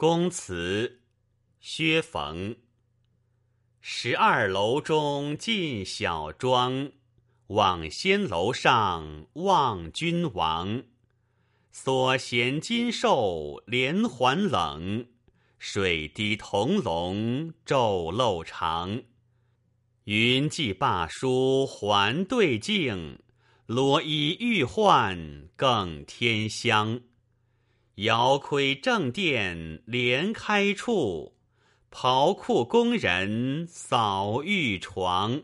公祠，薛逢。十二楼中进小庄，望仙楼上望君王。所衔金兽连环冷，水滴铜龙昼漏长。云髻罢书还对镜，罗衣欲换更添香。遥窥正殿连开处，袍裤工人扫玉床。